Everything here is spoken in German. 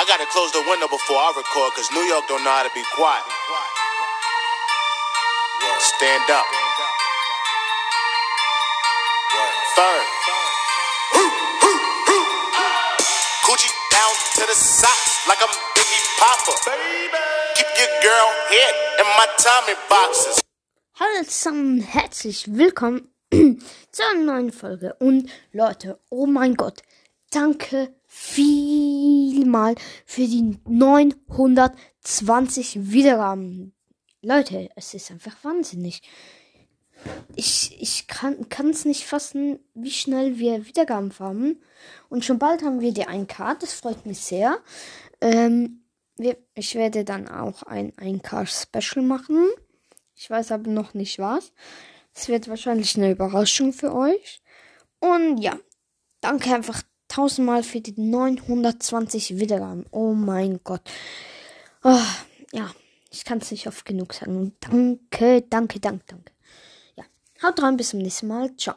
I gotta close the window before I record, cause New York don't know how to be quiet. Stand up. Third. Coochie down to the socks like I'm Biggie Papa. Keep your girl head in my Tommy boxes. Hallo zusammen, herzlich willkommen zu einer neuen Folge. Und Leute, oh mein Gott, danke vielmal für die 920 Wiedergaben. Leute, es ist einfach wahnsinnig. Ich, ich kann es nicht fassen, wie schnell wir Wiedergaben haben. Und schon bald haben wir die 1K, das freut mich sehr. Ähm, wir, ich werde dann auch ein 1K-Special machen. Ich weiß aber noch nicht was. Es wird wahrscheinlich eine Überraschung für euch. Und ja, danke einfach tausendmal für die 920 Wiedergaben. Oh mein Gott. Oh, ja, ich kann es nicht oft genug sagen. Danke, danke, danke, danke. Ja, haut rein, bis zum nächsten Mal. Ciao.